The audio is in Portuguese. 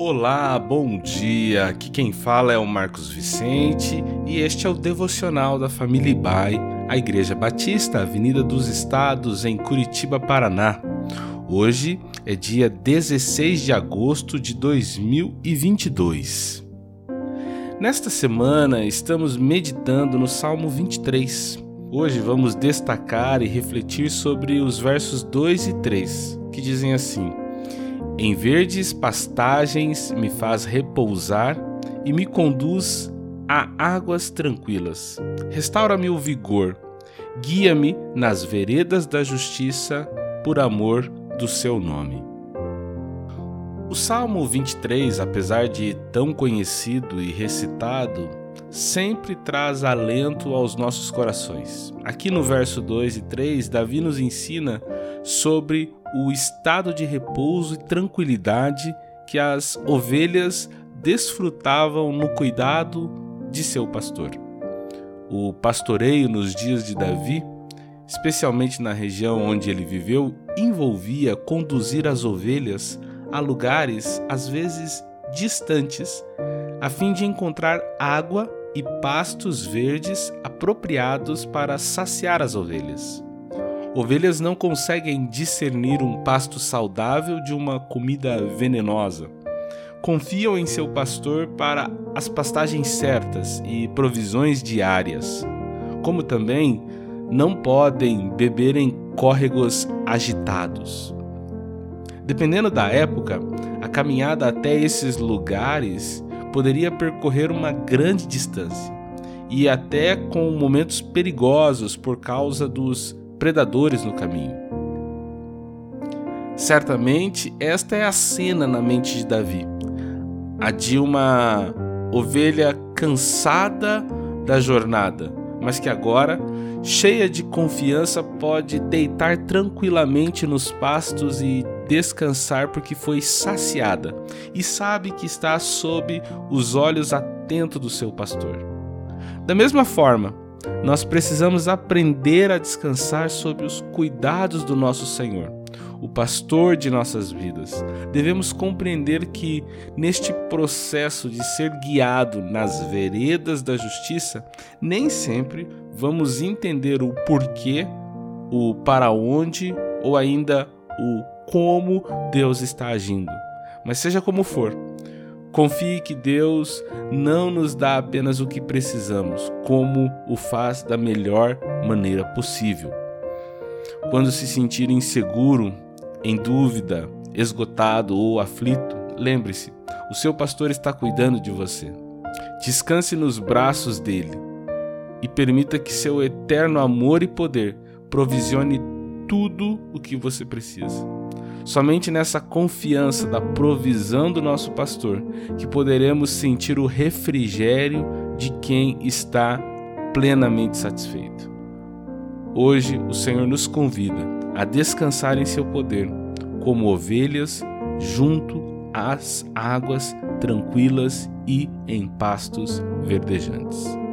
Olá, bom dia. Aqui quem fala é o Marcos Vicente e este é o devocional da família Ibai, a Igreja Batista, Avenida dos Estados, em Curitiba, Paraná. Hoje é dia 16 de agosto de 2022. Nesta semana estamos meditando no Salmo 23. Hoje vamos destacar e refletir sobre os versos 2 e 3, que dizem assim: Em verdes pastagens me faz repousar e me conduz a águas tranquilas. Restaura-me o vigor, guia-me nas veredas da justiça por amor do seu nome. O Salmo 23, apesar de tão conhecido e recitado, sempre traz alento aos nossos corações. Aqui no verso 2 e 3, Davi nos ensina sobre o estado de repouso e tranquilidade que as ovelhas desfrutavam no cuidado de seu pastor. O pastoreio nos dias de Davi, especialmente na região onde ele viveu, envolvia conduzir as ovelhas a lugares às vezes distantes, a fim de encontrar água e pastos verdes apropriados para saciar as ovelhas. Ovelhas não conseguem discernir um pasto saudável de uma comida venenosa. Confiam em seu pastor para as pastagens certas e provisões diárias, como também não podem beber em córregos agitados. Dependendo da época, a caminhada até esses lugares poderia percorrer uma grande distância e até com momentos perigosos por causa dos predadores no caminho. Certamente, esta é a cena na mente de Davi, a de uma ovelha cansada da jornada, mas que agora, cheia de confiança, pode deitar tranquilamente nos pastos e descansar porque foi saciada e sabe que está sob os olhos atentos do seu pastor. Da mesma forma, nós precisamos aprender a descansar sob os cuidados do nosso Senhor, o pastor de nossas vidas. Devemos compreender que, neste processo de ser guiado nas veredas da justiça, nem sempre vamos entender o porquê, o para onde ou ainda o como Deus está agindo. Mas seja como for, confie que Deus não nos dá apenas o que precisamos, como o faz da melhor maneira possível. Quando se sentir inseguro, em dúvida, esgotado ou aflito, lembre-se: o seu pastor está cuidando de você. Descanse nos braços dele e permita que seu eterno amor e poder provisione tudo o que você precisa. Somente nessa confiança da provisão do nosso pastor que poderemos sentir o refrigério de quem está plenamente satisfeito. Hoje o Senhor nos convida a descansar em seu poder, como ovelhas junto às águas tranquilas e em pastos verdejantes.